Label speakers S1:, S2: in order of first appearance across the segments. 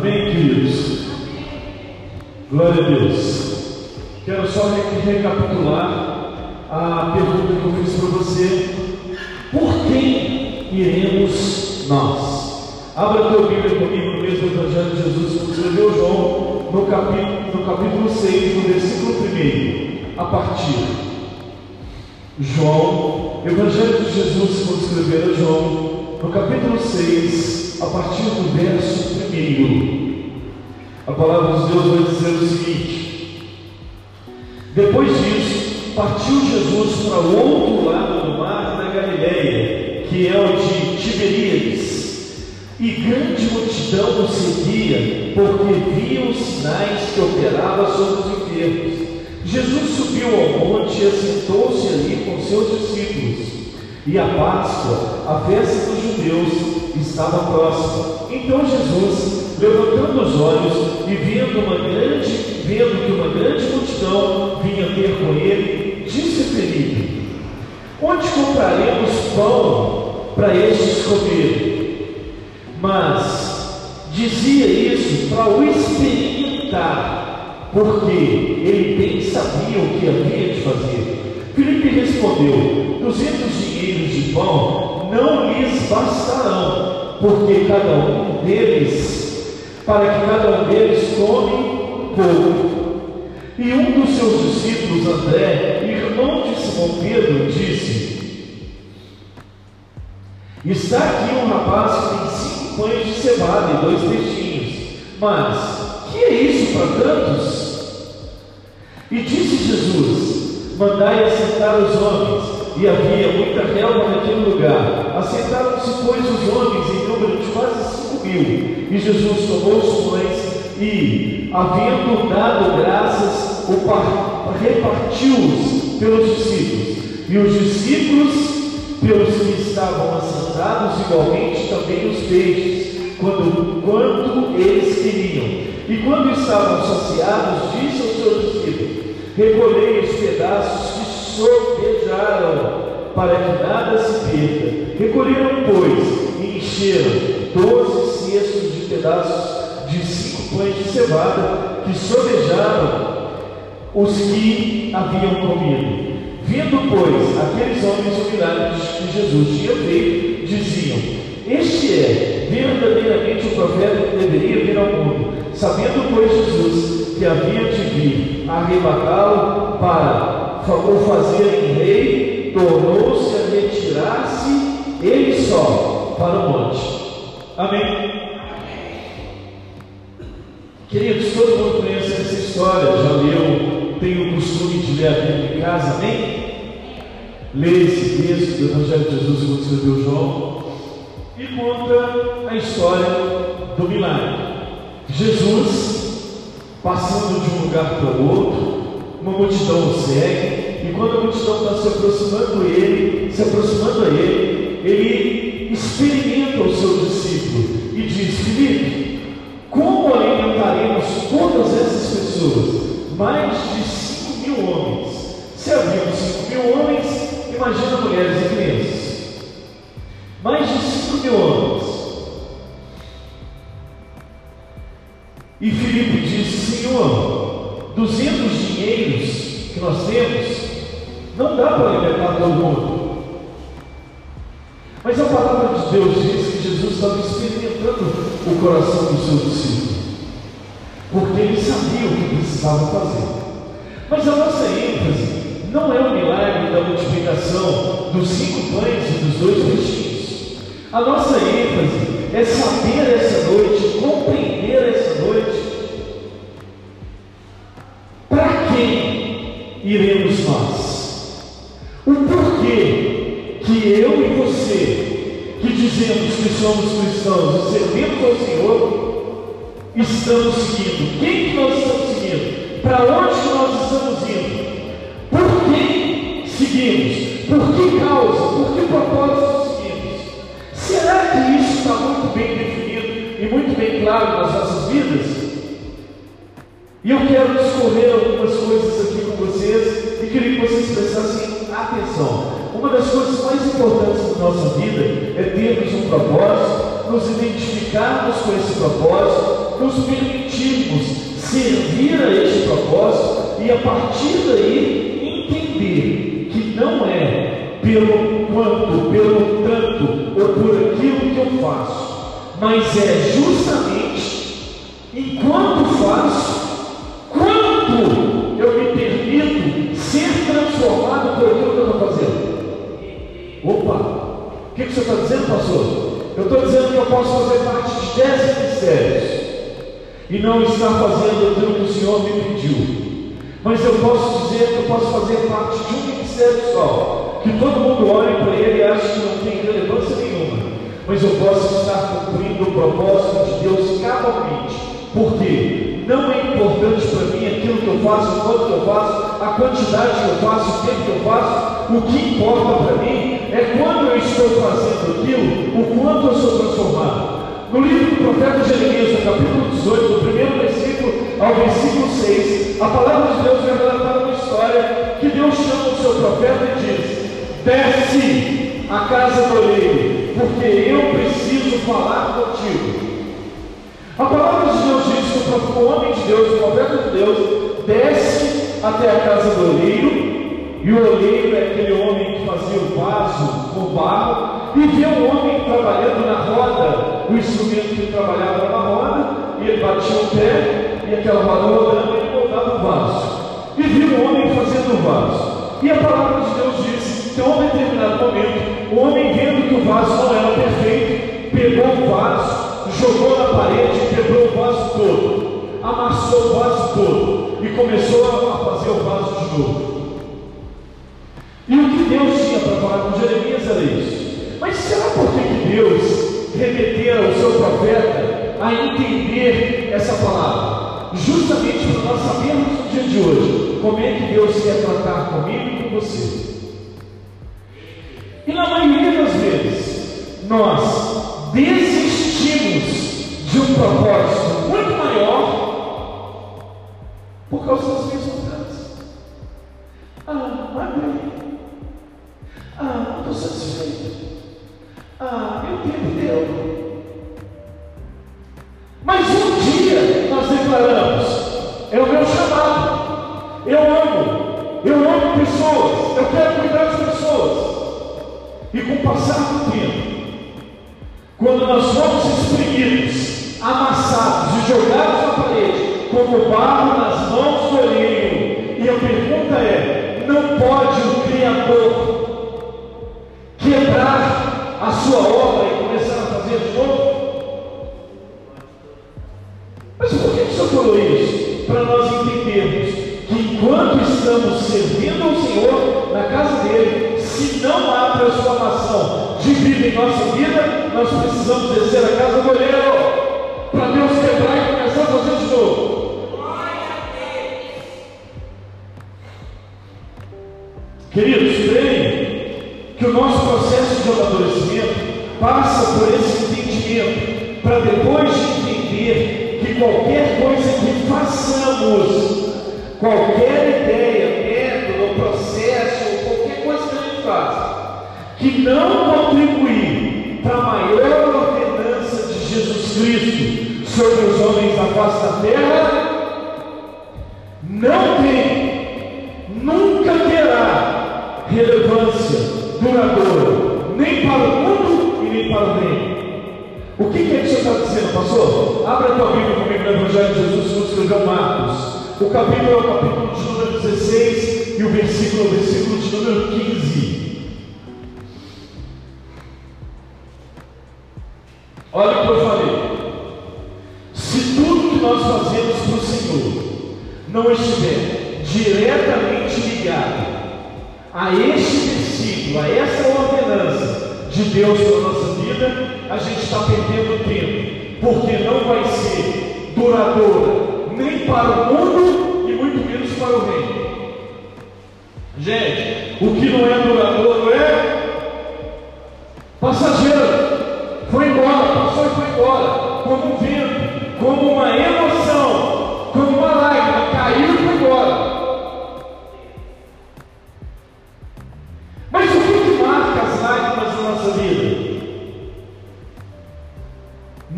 S1: Amém, queridos? Glória a Deus. Quero só recapitular a pergunta que eu fiz para você. Por quem iremos nós? Abra tua Bíblia comigo no mesmo Evangelho de Jesus que escreveu João, no capítulo, no capítulo 6, no versículo 1, a partir. João, Evangelho de Jesus, como escreveu João, no capítulo 6, a partir do verso 1. A palavra de Deus vai dizer o seguinte: Depois disso, partiu Jesus para o outro lado do mar, na Galileia, que é o de Tiberíades. E grande multidão o seguia, porque via os sinais que operava sobre os enfermos. Jesus subiu ao monte e assentou-se ali com seus discípulos. E a Páscoa, a festa dos judeus, estava próxima. Então Jesus, levantando os olhos e vendo uma grande, vendo que uma grande multidão vinha ter com ele, disse a Felipe: Onde compraremos pão para estes comer? Mas dizia isso para o experimentar, porque ele bem sabia o que havia de fazer. Felipe respondeu: Duzentos dinheiros de pão não lhes bastarão, porque cada um deles, para que cada um deles come pouco. E um dos seus discípulos, André, irmão de Simão Pedro, disse: Está aqui um rapaz que tem cinco pães de cevada e dois peixinhos. Mas, que é isso para tantos? E disse Jesus: Mandai assentar os homens. E havia muita relva naquele lugar. Assentaram-se, pois, os homens em número de quase cinco mil. E Jesus tomou os pães e, havendo dado graças, repartiu-os pelos discípulos. E os discípulos pelos que estavam assentados, igualmente também os peixes, quando, quanto eles queriam. E quando estavam saciados, disse aos seus discípulos: Recolhei os pedaços que sobejaram, para que nada se perca. Recolheram, pois, e encheram doze cestos de pedaços de cinco pães de cevada, que sobejaram os que haviam comido. Vindo, pois, aqueles homens o que Jesus tinha feito, diziam: Este é verdadeiramente o profeta que deveria vir ao mundo. Sabendo, pois, Jesus que havia de vir arrebatá-lo para o fazer rei, tornou-se a retirar-se ele só para o monte. Amém. Queridos, todo mundo conhece essa história, já leu, tem o costume de ler a Bíblia em casa, amém? Lê esse texto do Evangelho de Jesus, como escreveu João, e conta a história do milagre. Jesus, passando de um lugar para o outro, uma multidão o segue, e quando a multidão está se aproximando ele, se aproximando a ele, ele experimenta o seu discípulo e diz: Filipe, como alimentaremos todas essas pessoas? Mais de 5 mil homens. Se haviam 5 mil homens, imagina mulheres e precisava fazer. Mas a nossa ênfase não é o milagre da multiplicação dos cinco pães e dos dois peixinhos. A nossa ênfase é saber essa noite, compreender essa noite, para quem iremos nós? O porquê que eu e você, que dizemos que somos cristãos e servimos ao Senhor, estamos seguindo? Quem que nós estamos Para onde que nós estamos indo? Por quem seguimos? Por que causa? Por que propósito seguimos? Será que isso está muito bem definido e muito bem claro nas nossas vidas? E eu quero discorrer algumas coisas aqui com vocês e queria que vocês prestassem atenção. Uma das coisas mais importantes da nossa vida é termos um propósito, nos identificarmos com esse propósito nos permitirmos servir a este propósito e a partir daí entender que não é pelo quanto, pelo tanto ou por aquilo que eu faço, mas é justamente enquanto faço, quanto eu me permito ser transformado por aquilo que eu estou fazendo. Opa, o que, que você está dizendo, pastor? Eu estou dizendo que eu posso fazer parte de dez ministérios e não estar fazendo aquilo que o Senhor me pediu. Mas eu posso dizer que eu posso fazer parte de um ministério só, que todo mundo olhe para ele e acha que não tem relevância nenhuma. Mas eu posso estar cumprindo o propósito de Deus cabalmente. Por quê? Não é importante para mim aquilo que eu faço, o quanto que eu faço, a quantidade que eu faço, o tempo que eu faço. O que importa para mim é quando eu estou fazendo aquilo, o quanto eu sou transformado. No livro do profeta Jeremias, no capítulo 18, do primeiro versículo ao versículo 6, a palavra de Deus vai relatar uma história que Deus chama o seu profeta e diz: Desce a casa do oleiro, porque eu preciso falar contigo. A palavra de Deus diz que o homem de Deus, o profeta de Deus, desce até a casa do oleiro e o oleiro é aquele homem que fazia o vaso com barro, e vê um homem trabalhando na roda, o instrumento que trabalhava na roda, e ele batia o pé, e aquela roda rodando, ele moldava o vaso. E viu um homem fazendo o vaso. E a palavra de Deus diz em um determinado momento, o homem, vendo que o vaso não era perfeito, pegou o vaso, jogou na parede quebrou o vaso todo, amassou o vaso todo e começou a fazer o vaso de novo. E o que Deus tinha para falar com Jeremias era isso. Mas será por que Deus remetera o seu profeta a entender essa palavra? Justamente para nós sabermos no dia de hoje como é que Deus quer tratar comigo e com você. E na maioria das vezes, nós desistimos de um propósito muito maior por causa das minhas vontades. Ah, amém. Ah, estou satisfeito. Ah, meu tempo deu. Mas um dia nós declaramos: é o meu chamado. Eu amo. Eu amo pessoas. Eu quero cuidar das pessoas. E com o passar do tempo, quando nós somos exprimidos, amassados e jogados na parede, como barro nas mãos do olheiro, e a pergunta é: não pode o Criador Olha o que eu falei. Se tudo que nós fazemos para o Senhor não estiver diretamente ligado a este versículo, a essa ordenança de Deus para a nossa vida, a gente está perdendo tempo, porque não vai ser duradoura nem para o mundo e muito menos para o reino. Gente, o que não é duradouro é passageiro. Como um vento, como uma emoção, como uma lágrima, caiu e foi embora.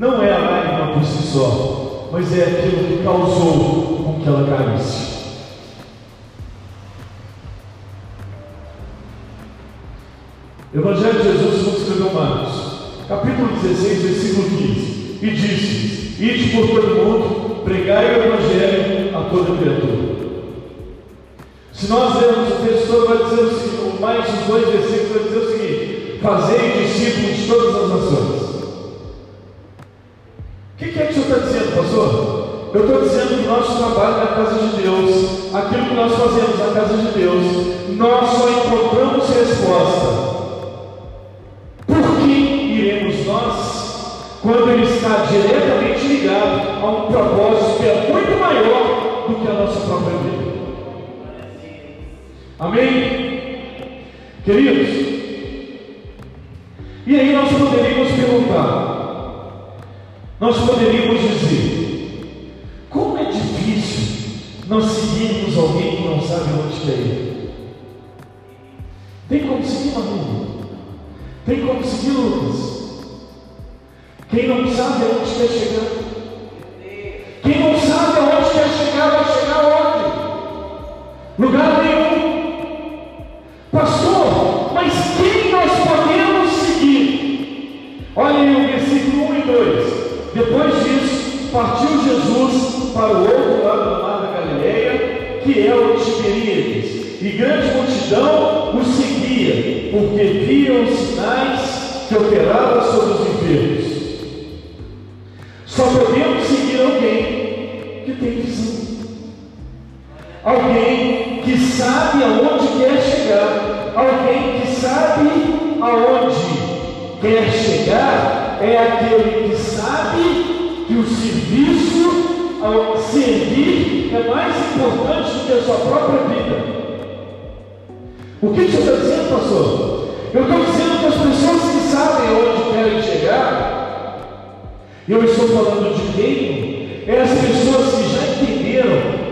S1: não é a lágrima por si só, mas é aquilo que causou com que ela caísse. Evangelho de Jesus, segundo escreveu Marcos, capítulo 16, versículo 15, e disse: Ide por todo mundo, pregai o Evangelho a toda criatura. Se nós lermos o texto vai dizer o seguinte, mais os dois versículos, vai dizer o seguinte: Fazei discípulos de todas as nações. O que, que é que o senhor está dizendo, pastor? Eu estou dizendo que nosso trabalho na casa de Deus, aquilo que nós fazemos na casa de Deus, nós só encontramos resposta quando ele está diretamente ligado a um propósito que é muito maior do que a nossa própria vida. Amém? Queridos, e aí nós poderíamos perguntar, nós poderíamos dizer, como é difícil nós seguirmos alguém que não sabe onde quer ir? Tem como seguir, amigo? Tem como seguir, Lucas? Quem não sabe aonde quer chegar?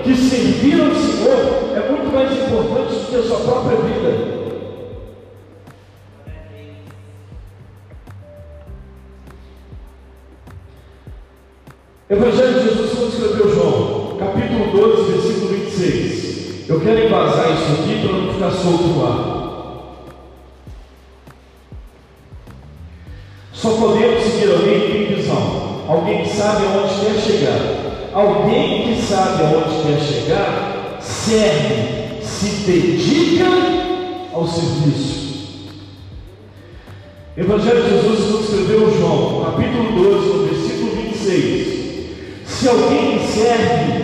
S1: Que servir ao Senhor é muito mais importante do que a sua própria vida. Evangelho de Jesus, como escreveu João, capítulo 12, versículo 26. Eu quero embasar isso aqui para não ficar solto no ar. Sabe aonde quer chegar, serve, se dedica ao serviço. Evangelho de Jesus, como escreveu João, capítulo 12, no versículo 26. Se alguém serve,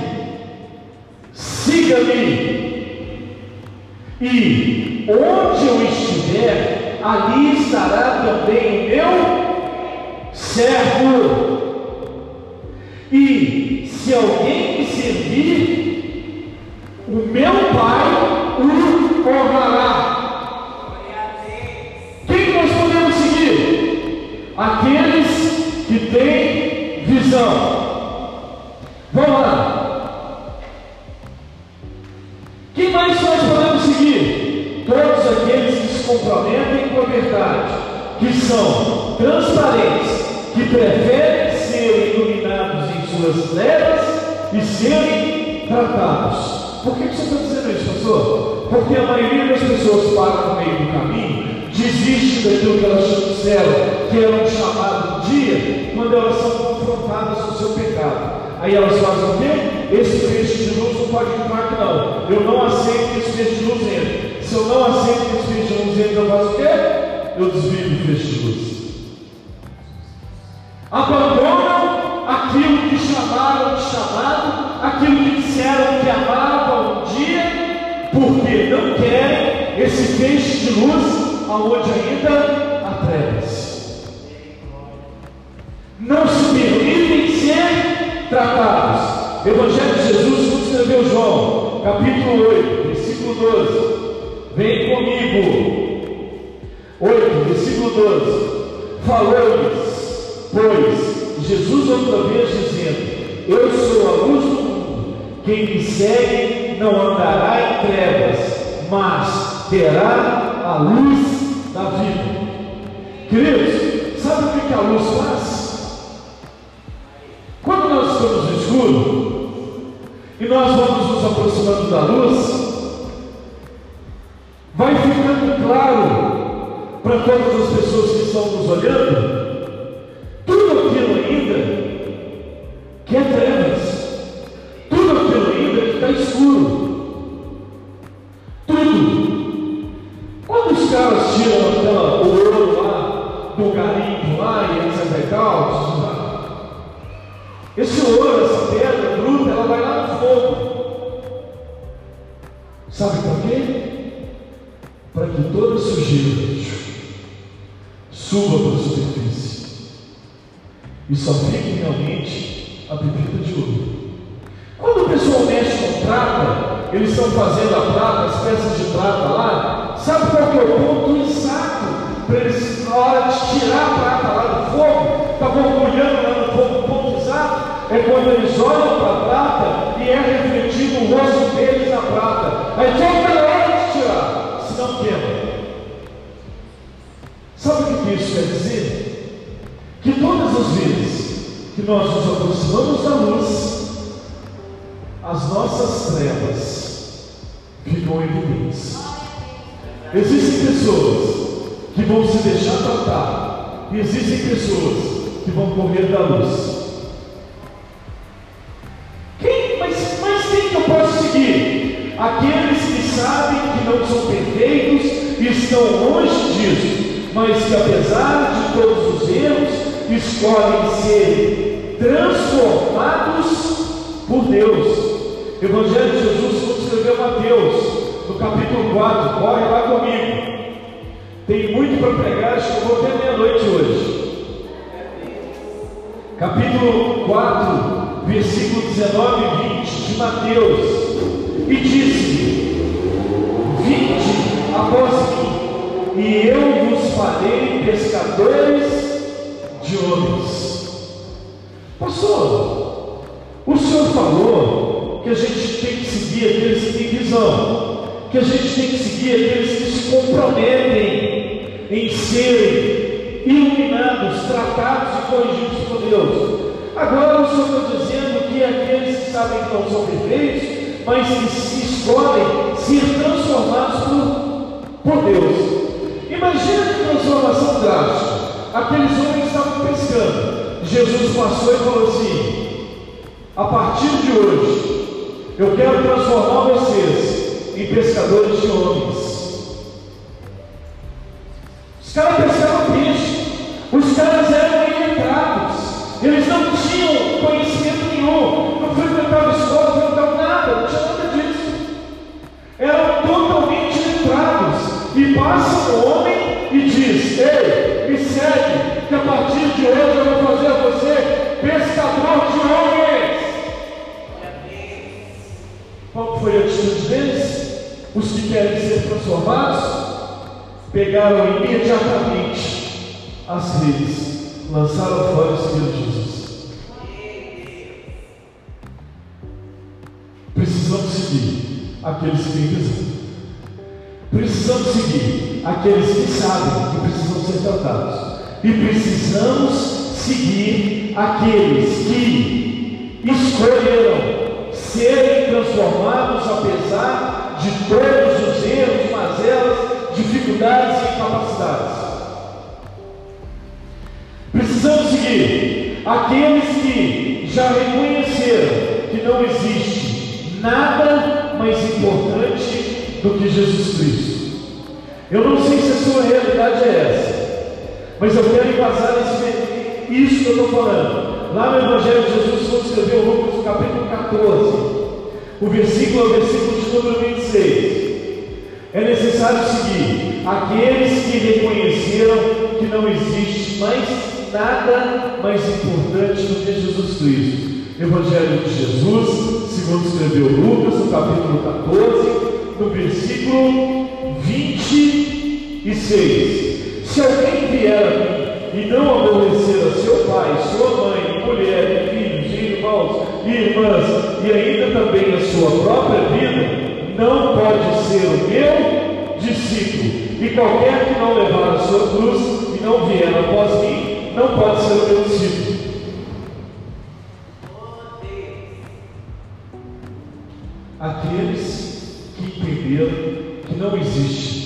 S1: Porque a maioria das pessoas para no meio do caminho, desiste daquilo que elas disseram, que era um chamado do dia, quando elas são confrontadas com o seu pecado. Aí elas fazem o quê? Esse feixe de luz não pode entrar aqui não. Eu não aceito que esse feixe de luz entre. Se eu não aceito que esse feixe de luz entre, eu faço o quê? Eu desvio do feixe de luz abandonam aquilo que chamaram de chamado, aquilo que disseram que dia, porque não querem esse feixe de luz aonde ainda há trevas. Não se permitem ser tratados. Evangelho de Jesus, como escreveu João, capítulo 8, versículo 12. Vem comigo. 8, versículo 12. Falou-lhes Pois Jesus outra vez dizendo: Eu sou a luz do mundo, quem me segue não andará em trevas, mas terá a luz da vida. Queridos, sabe o que a luz faz? Quando nós estamos no escuro e nós vamos nos aproximando da luz, vai ficando claro para todas as pessoas que estão nos olhando tudo aquilo ainda que é trevas. Caras tiram aquela, o ouro lá do garimpo lá e etc e tal, esse ouro, essa pedra bruta, ela vai lá no fogo. Sabe por quê? para que toda sujeira suba para a superfície e só fique realmente a pepita de ouro. Quando o pessoal mexe com prata, eles estão fazendo a prata, as peças de prata lá, o ponto exato para eles, na hora de tirar a prata lá do fogo, está borbulhando lá no fogo, o ponto exato é quando eles olham para a prata e é refletido o rosto deles na prata. Aí toda hora de tirar não queima. Sabe o que isso quer dizer? Que todas as vezes que nós nos aproximamos da luz, as nossas trevas Existem pessoas que vão se deixar tratar, e existem pessoas que vão correr da luz. Quem, mas, mas quem que eu posso seguir? Aqueles que sabem que não são perfeitos e estão longe disso, mas que apesar de todos os erros, escolhem ser transformados por Deus. Evangelho de Jesus, como escreveu Mateus, no capítulo 4, corre lá comigo. Tem muito para pregar, acho que eu vou até meia-noite hoje. Capítulo 4, versículo 19 e 20 de Mateus. E disse: Vinde após mim, e eu vos farei pescadores de homens. Pastor, o senhor falou que a gente tem que seguir aqueles que têm visão, que a gente tem que seguir aqueles que se comprometem em serem iluminados, tratados e corrigidos por Deus. Agora o Senhor está dizendo que aqueles que sabem que não são perfeitos, mas que se escolhem ser transformados por, por Deus. Imagina que transformação drástica. Aqueles homens estavam pescando. Jesus passou e falou assim: a partir de hoje, eu quero transformar vocês em pescadores de homens. Os caras transformados pegaram imediatamente as redes, lançaram fora o Senhor Jesus. Precisamos seguir aqueles que têm. Precisamos seguir aqueles que sabem que precisam ser tratados. E precisamos seguir aqueles que escolheram serem transformados apesar de todos os erros, mazelas dificuldades e incapacidades. Precisamos seguir aqueles que já reconheceram que não existe nada mais importante do que Jesus Cristo. Eu não sei se a sua realidade é essa, mas eu quero esse, isso que eu estou falando. Lá no Evangelho de Jesus, quando escreveu Lucas, capítulo 14, o versículo é o versículo de número 26. É necessário seguir aqueles que reconheceram que não existe mais nada mais importante do que Jesus Cristo. Evangelho de Jesus, segundo escreveu Lucas, no capítulo 14, no versículo 26. Se alguém vier a mim e não aborrecer a seu pai, sua mãe, mulher, filhos, irmãos e irmãs, e ainda também a sua própria vida, não pode ser o meu discípulo. E qualquer que não levar a sua cruz e não vier após mim, não pode ser o meu discípulo. Aqueles que entenderam que não existe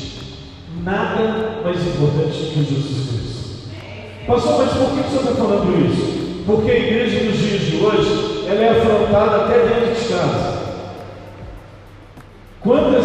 S1: nada mais importante que Jesus Cristo. Pastor, mas por que o senhor está falando isso? Porque a igreja nos dias de hoje, ela é afrontada até dentro de casa. Quantas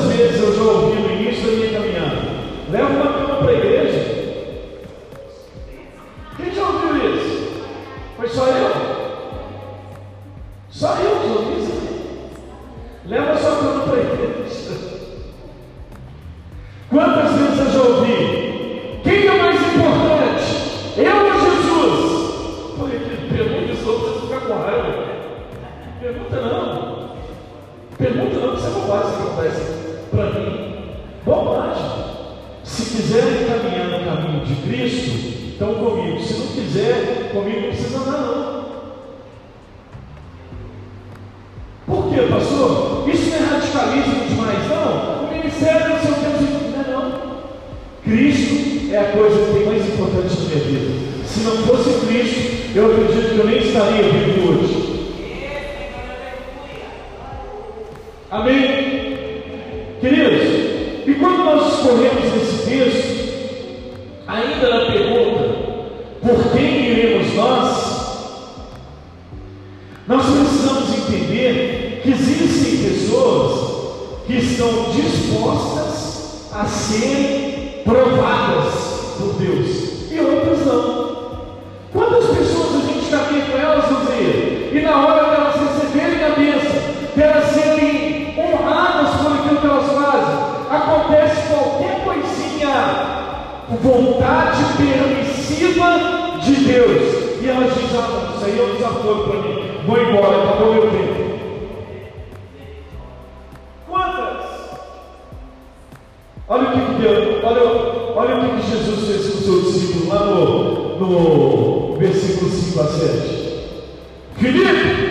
S1: que estão dispostas a serem provadas por Deus e outras não. Quantas pessoas a gente caminha com elas, Zé? E na hora delas receberem a bênção, delas serem honradas por aquilo que elas fazem, acontece qualquer coisinha, vontade permissiva de Deus. E elas dizem, ah, isso aí é um desaforo para mim, vou embora, acabou meu tempo. Seu discípulo lá no, no versículo 5 a 7. Filipe,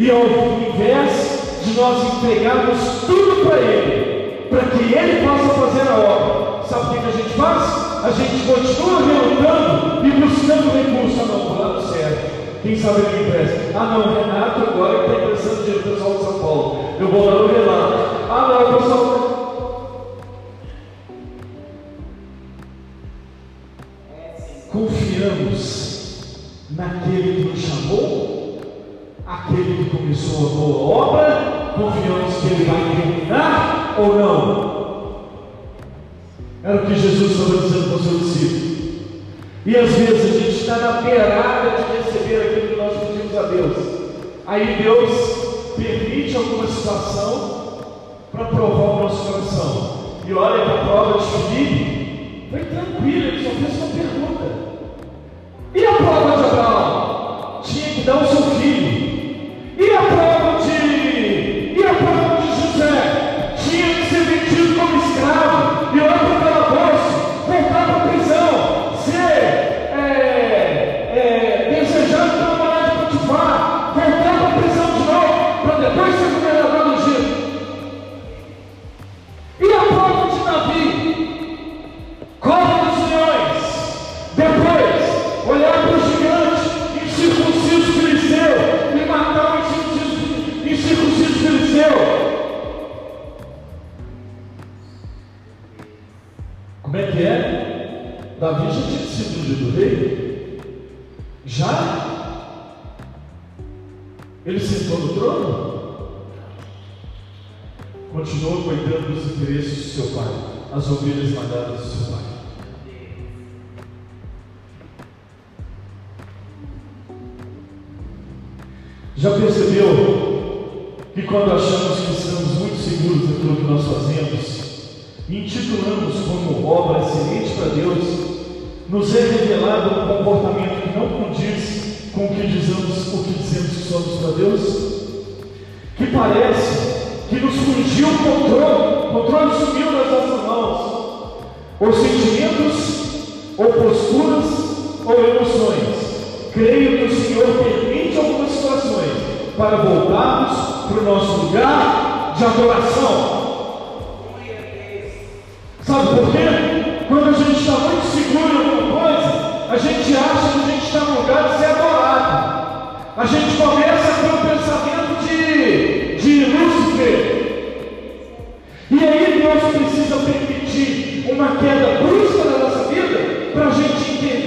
S1: E ao invés de nós entregarmos tudo para Ele, para que Ele possa fazer a obra, sabe o que a gente faz? A gente continua relutando e buscando recurso. Ah, não, vou lá certo. Quem sabe ele empresta? Ah, não, Renato agora está emprestando dinheiro para o pessoal de São Paulo. Eu vou lá no Renato. Ah, não, o pessoal confiamos naquele que nos chamou, aquele começou a boa obra, confiamos que ele vai terminar ou não? Era o que Jesus estava dizendo para o seu discípulo. E às vezes a gente está na beirada de receber aquilo que nós pedimos a Deus. Aí Deus permite alguma situação para provar o nosso coração. E olha para a prova de Filipe, foi tranquilo, ele só fez uma pergunta. E a prova de Abraão? Tinha que dar o uma queda brusca na nossa vida para a gente entender.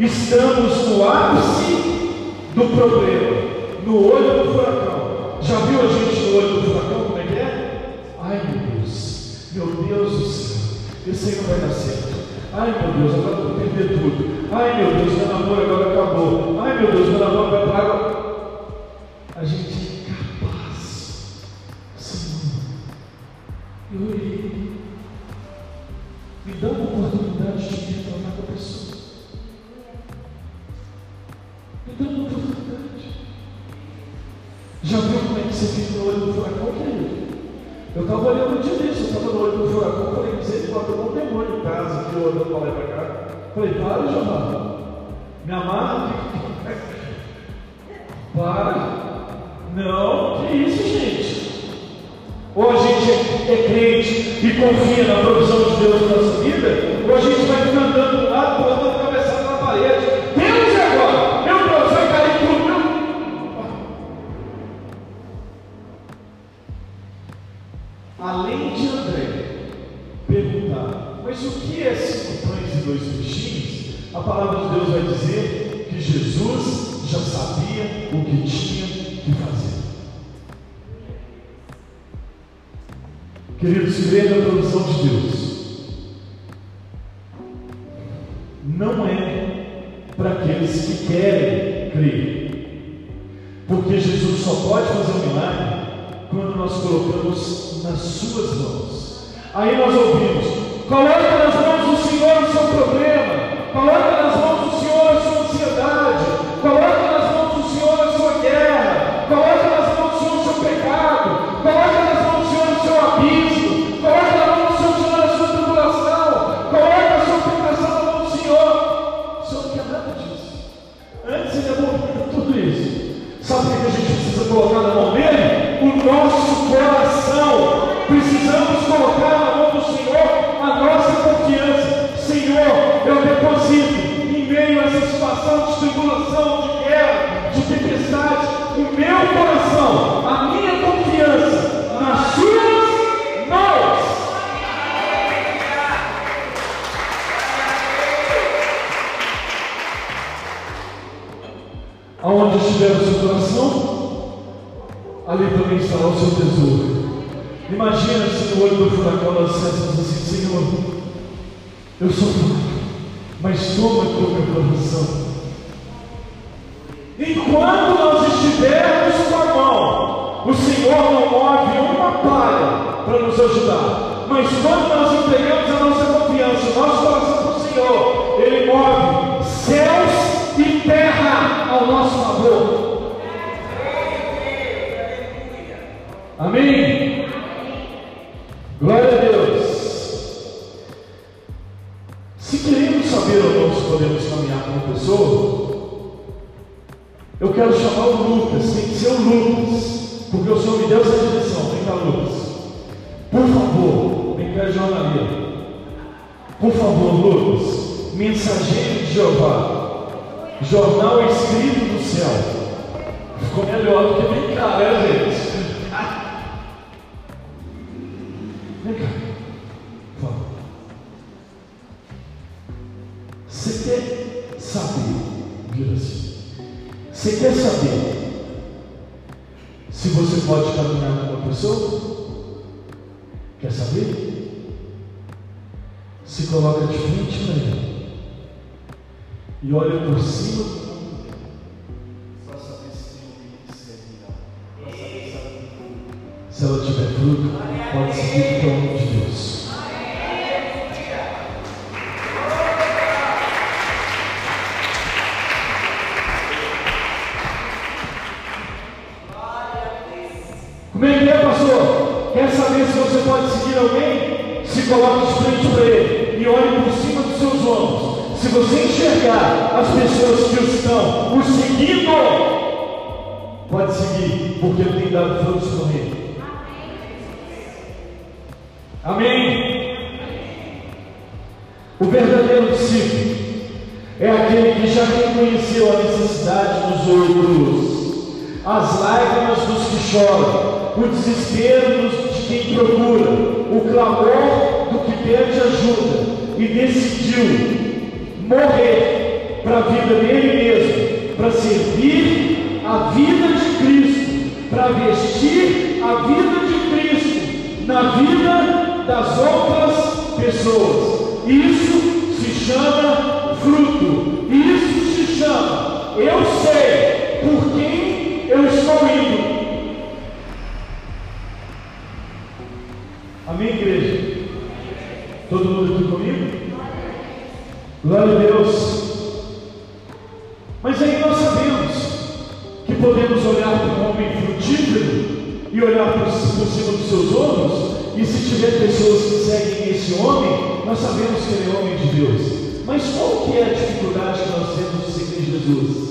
S1: Estamos no ápice do problema, no olho do furacão. Já viu a gente no olho do furacão como é que é? Ai meu Deus, meu Deus do céu, eu sei que não vai dar certo. Ai meu Deus, agora vou perder tudo. Ai meu Deus, meu namoro agora acabou. Ai meu Deus, meu namoro vai para não é para aqueles que querem crer. Porque Jesus só pode fazer um milagre quando nós colocamos nas suas mãos. Aí nós ouvimos: coloca nas mãos Pode seguir, porque ele tem dado frutos no reino. Amém? O verdadeiro discípulo é aquele que já reconheceu a necessidade dos outros, as lágrimas dos que choram, o desespero dos, de quem procura, o clamor do que pede ajuda e decidiu morrer para a vida dele mesmo, para servir a vida de Cristo, para vestir a vida de Cristo na vida das outras pessoas. Isso se chama fruto. Isso se chama eu sei por quem eu estou indo. Amém, igreja? Todo mundo aqui comigo? Glória a Deus. por dos seus ombros, e se tiver pessoas que seguem esse homem, nós sabemos que ele é homem de Deus. Mas qual que é a dificuldade que nós temos de seguir Jesus?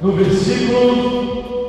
S1: no versículo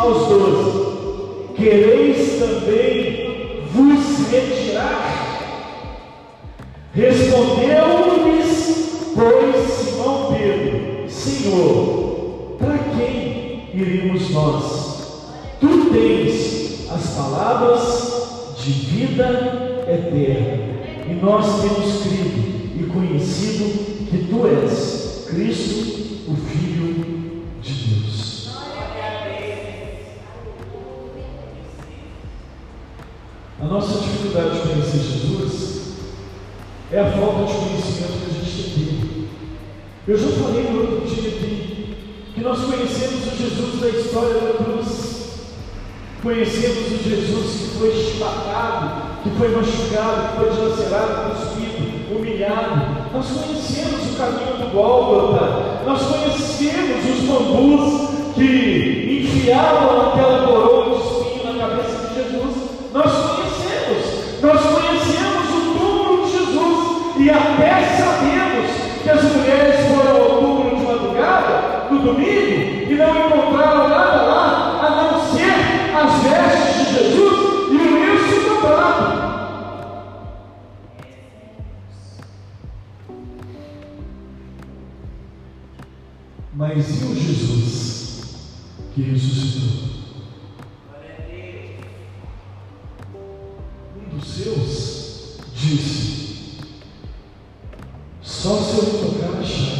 S1: aos doze: Quereis também vos retirar? Respondeu-lhes, pois, Simão Pedro: Senhor, para quem iríamos nós? Tu tens as palavras de vida eterna, e nós temos crido e conhecido que tu és Cristo, dificuldade de conhecer Jesus é a falta de conhecimento que a gente tem. Eu já falei no outro dia aqui que nós conhecemos o Jesus da história da cruz. Conhecemos o Jesus que foi esfatado, que foi machucado, que foi dilacerado, cuspido, humilhado. Nós conhecemos o caminho do Gólgota. Nós conhecemos os bambus que enfiavam aquela coroa de espinho na cabeça de Jesus. Nós ressuscitou? Um dos seus disse: só se eu tocar as chaves.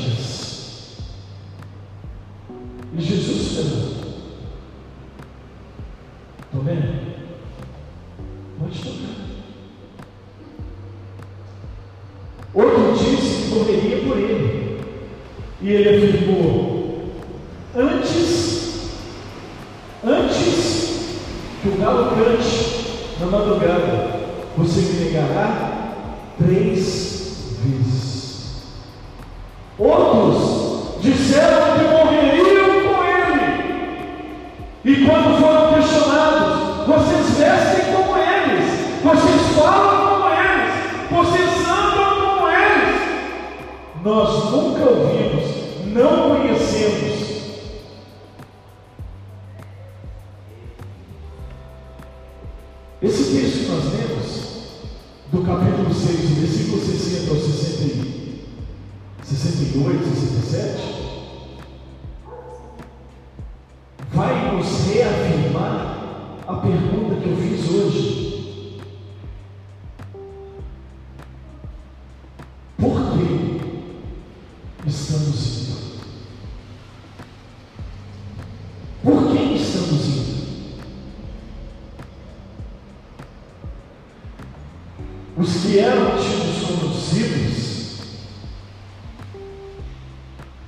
S1: Os que eram tidos como discípulos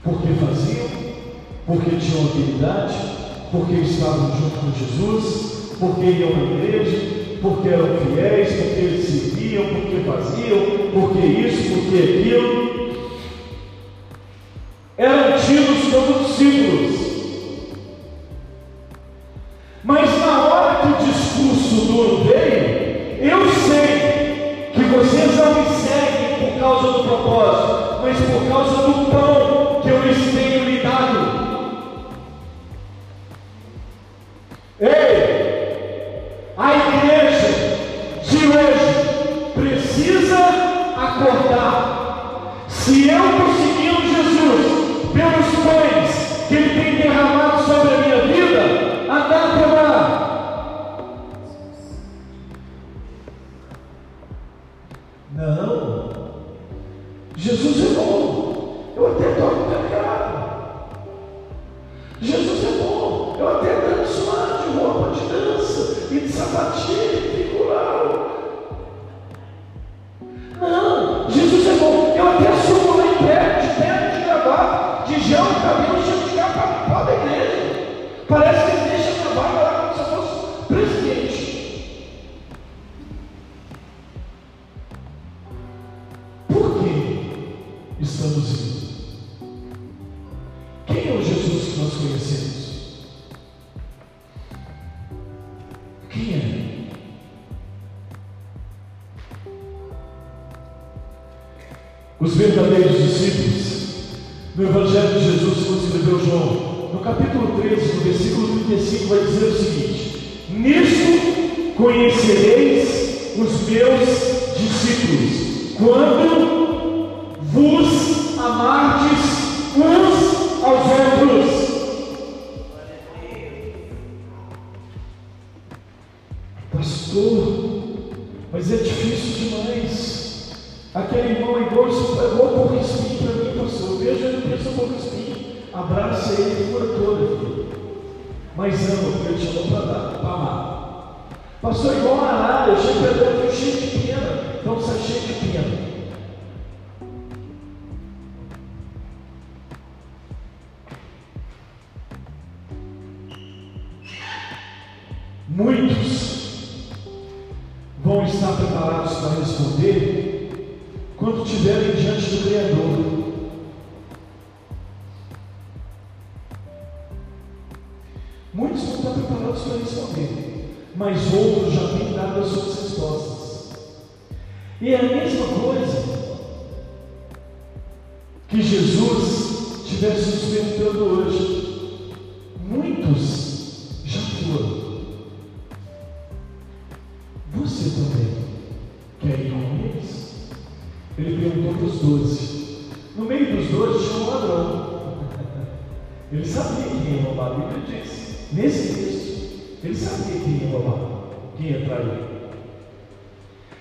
S1: porque faziam, porque tinham autoridade, porque estavam junto com Jesus, porque iam à igreja, porque eram fiéis, porque eles serviam, porque faziam, porque isso, porque aquilo. estamos indo. Quem é o Jesus que nós conhecemos? Quem é? Os verdadeiros discípulos, no Evangelho de Jesus, como escreveu João, no capítulo 13, no versículo 35, vai dizer o seguinte: nisto conhecereis os meus discípulos, quando Jesus perguntando hoje. Muitos já foram. Você também quer ir com eles? Ele perguntou para os doze. No meio dos doze tinha um ladrão. Ele sabia quem ia roubar. A Bíblia disse nesse texto, ele sabia quem ia roubar, quem ia trair.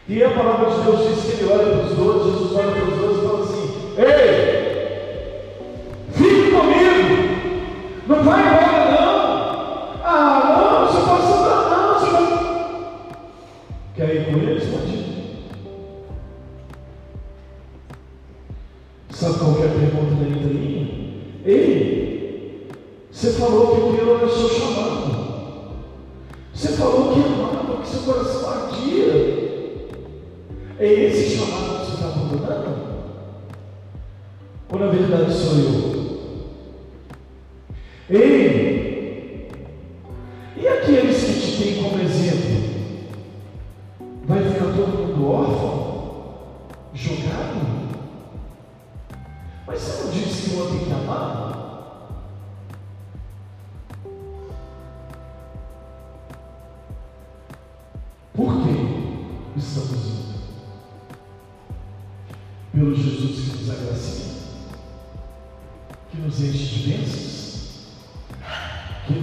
S1: E a palavra de Deus diz que ele olha para os doze, Jesus olha para os doze e fala assim: Ei!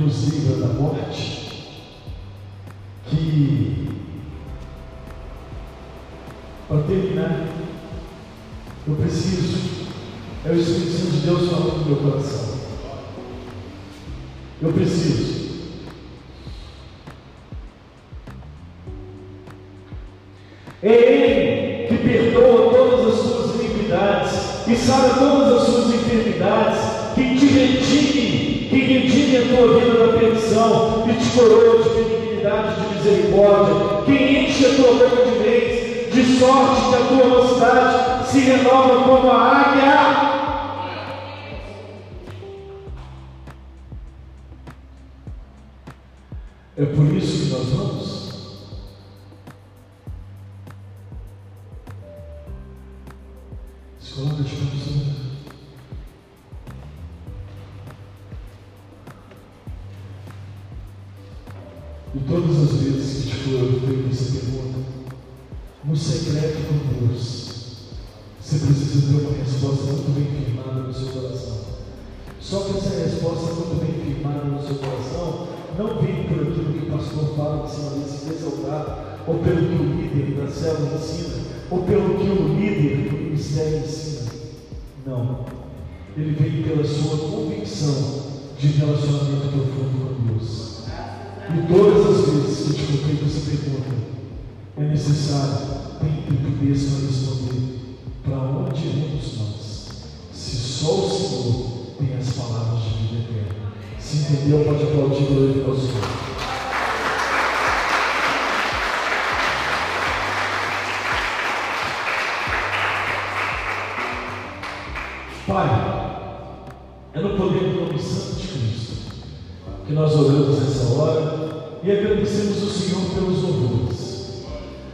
S1: nos livra da morte, que, para terminar, eu preciso, é o Espírito Santo de Deus falando no meu coração. Eu preciso. É Ele que perdoa todas as suas iniquidades e sabe todas nos coroa de benignidade de misericórdia, quem enche a tua boca de bens, de sorte que a tua mocidade se renova como a águia. se entendeu, pode aplaudir glorificar o Senhor. Pai, é no poder do nome santo de Cristo que nós oramos nessa hora e agradecemos o Senhor pelos louvores,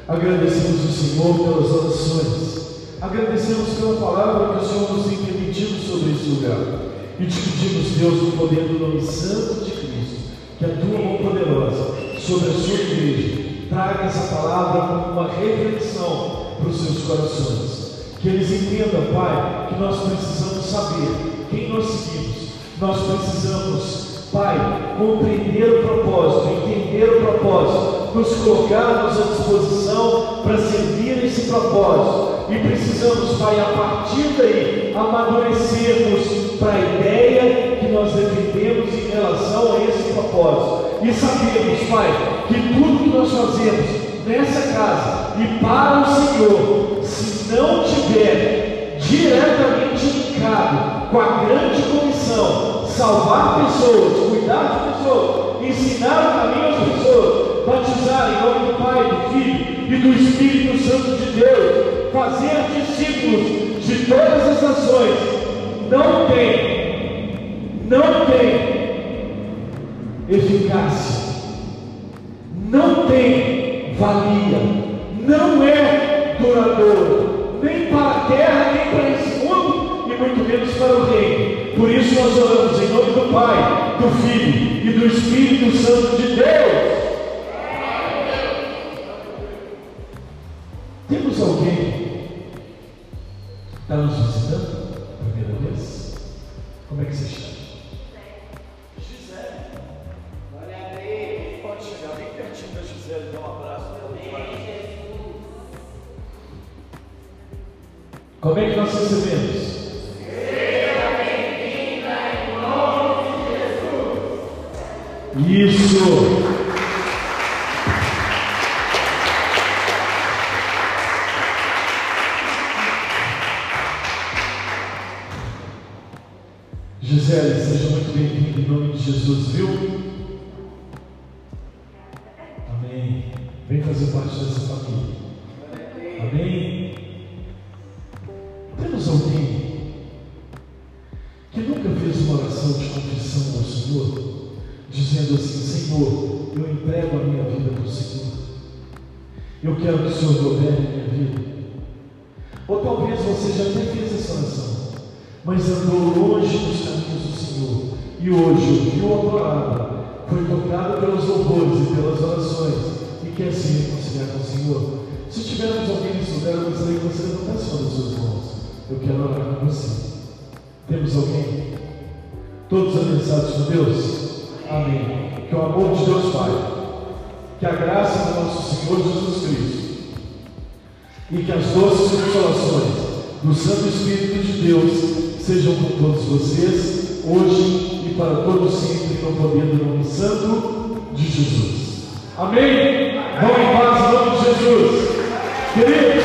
S1: agradecemos o Senhor pelas orações, agradecemos pela palavra que o Senhor nos tem permitido sobre esse lugar. E te pedimos, Deus, no poder do nome santo de Cristo, que a tua mão poderosa sobre a sua igreja traga essa palavra como uma reflexão para os seus corações. Que eles entendam, Pai, que nós precisamos saber quem nós seguimos. Nós precisamos, Pai, compreender o propósito, entender o propósito, nos colocarmos à disposição para servir esse propósito. E precisamos, Pai, a partir daí, amadurecermos para a ideia que nós defendemos em relação a esse propósito. E sabemos, Pai, que tudo que nós fazemos nessa casa e para o Senhor, se não tiver diretamente ligado com a grande comissão, salvar pessoas, cuidar de pessoas, ensinar o caminho às pessoas, batizar em nome do Pai, do Filho e do Espírito Santo de Deus, fazer discípulos de todas as nações, não tem, não tem eficácia, não tem valia, não é duradouro, nem para a terra, nem para esse mundo, e muito menos para o reino. Por isso nós oramos em nome do Pai, do Filho e do Espírito Santo de Deus. Como é que nós recebemos? Mas andou longe dos caminhos do Senhor. E hoje ouviu a palavra, foi tocado pelos louvores e pelas orações e quer se reconciliar com o Senhor. Se tivermos alguém nesse lugar, eu gostaria que você levantasse uma das suas mãos. Eu quero orar com você. Temos alguém? Todos abençados por Deus? Amém. Que o amor de Deus Pai, que a graça do nosso Senhor Jesus Cristo e que as doces consolações do Santo Espírito de Deus sejam com todos vocês, hoje e para todos sempre, no poder do nome santo de Jesus. Amém? Vão em paz, em nome de Jesus. Queridos,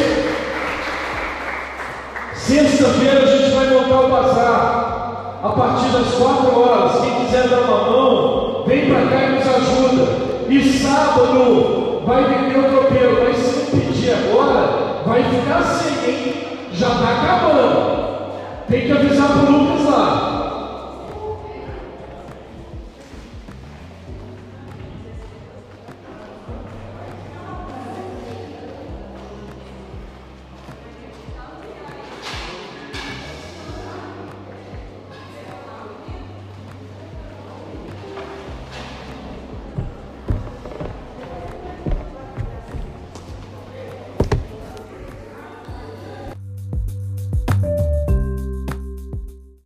S1: sexta-feira a gente vai montar o bazar. A partir das quatro horas, quem quiser dar uma mão, vem para cá e nos ajuda. E sábado vai vender o tropeiro, mas se não pedir agora, vai ficar sem, hein? Já está acabando. Tem que avisar para o Lucas lá.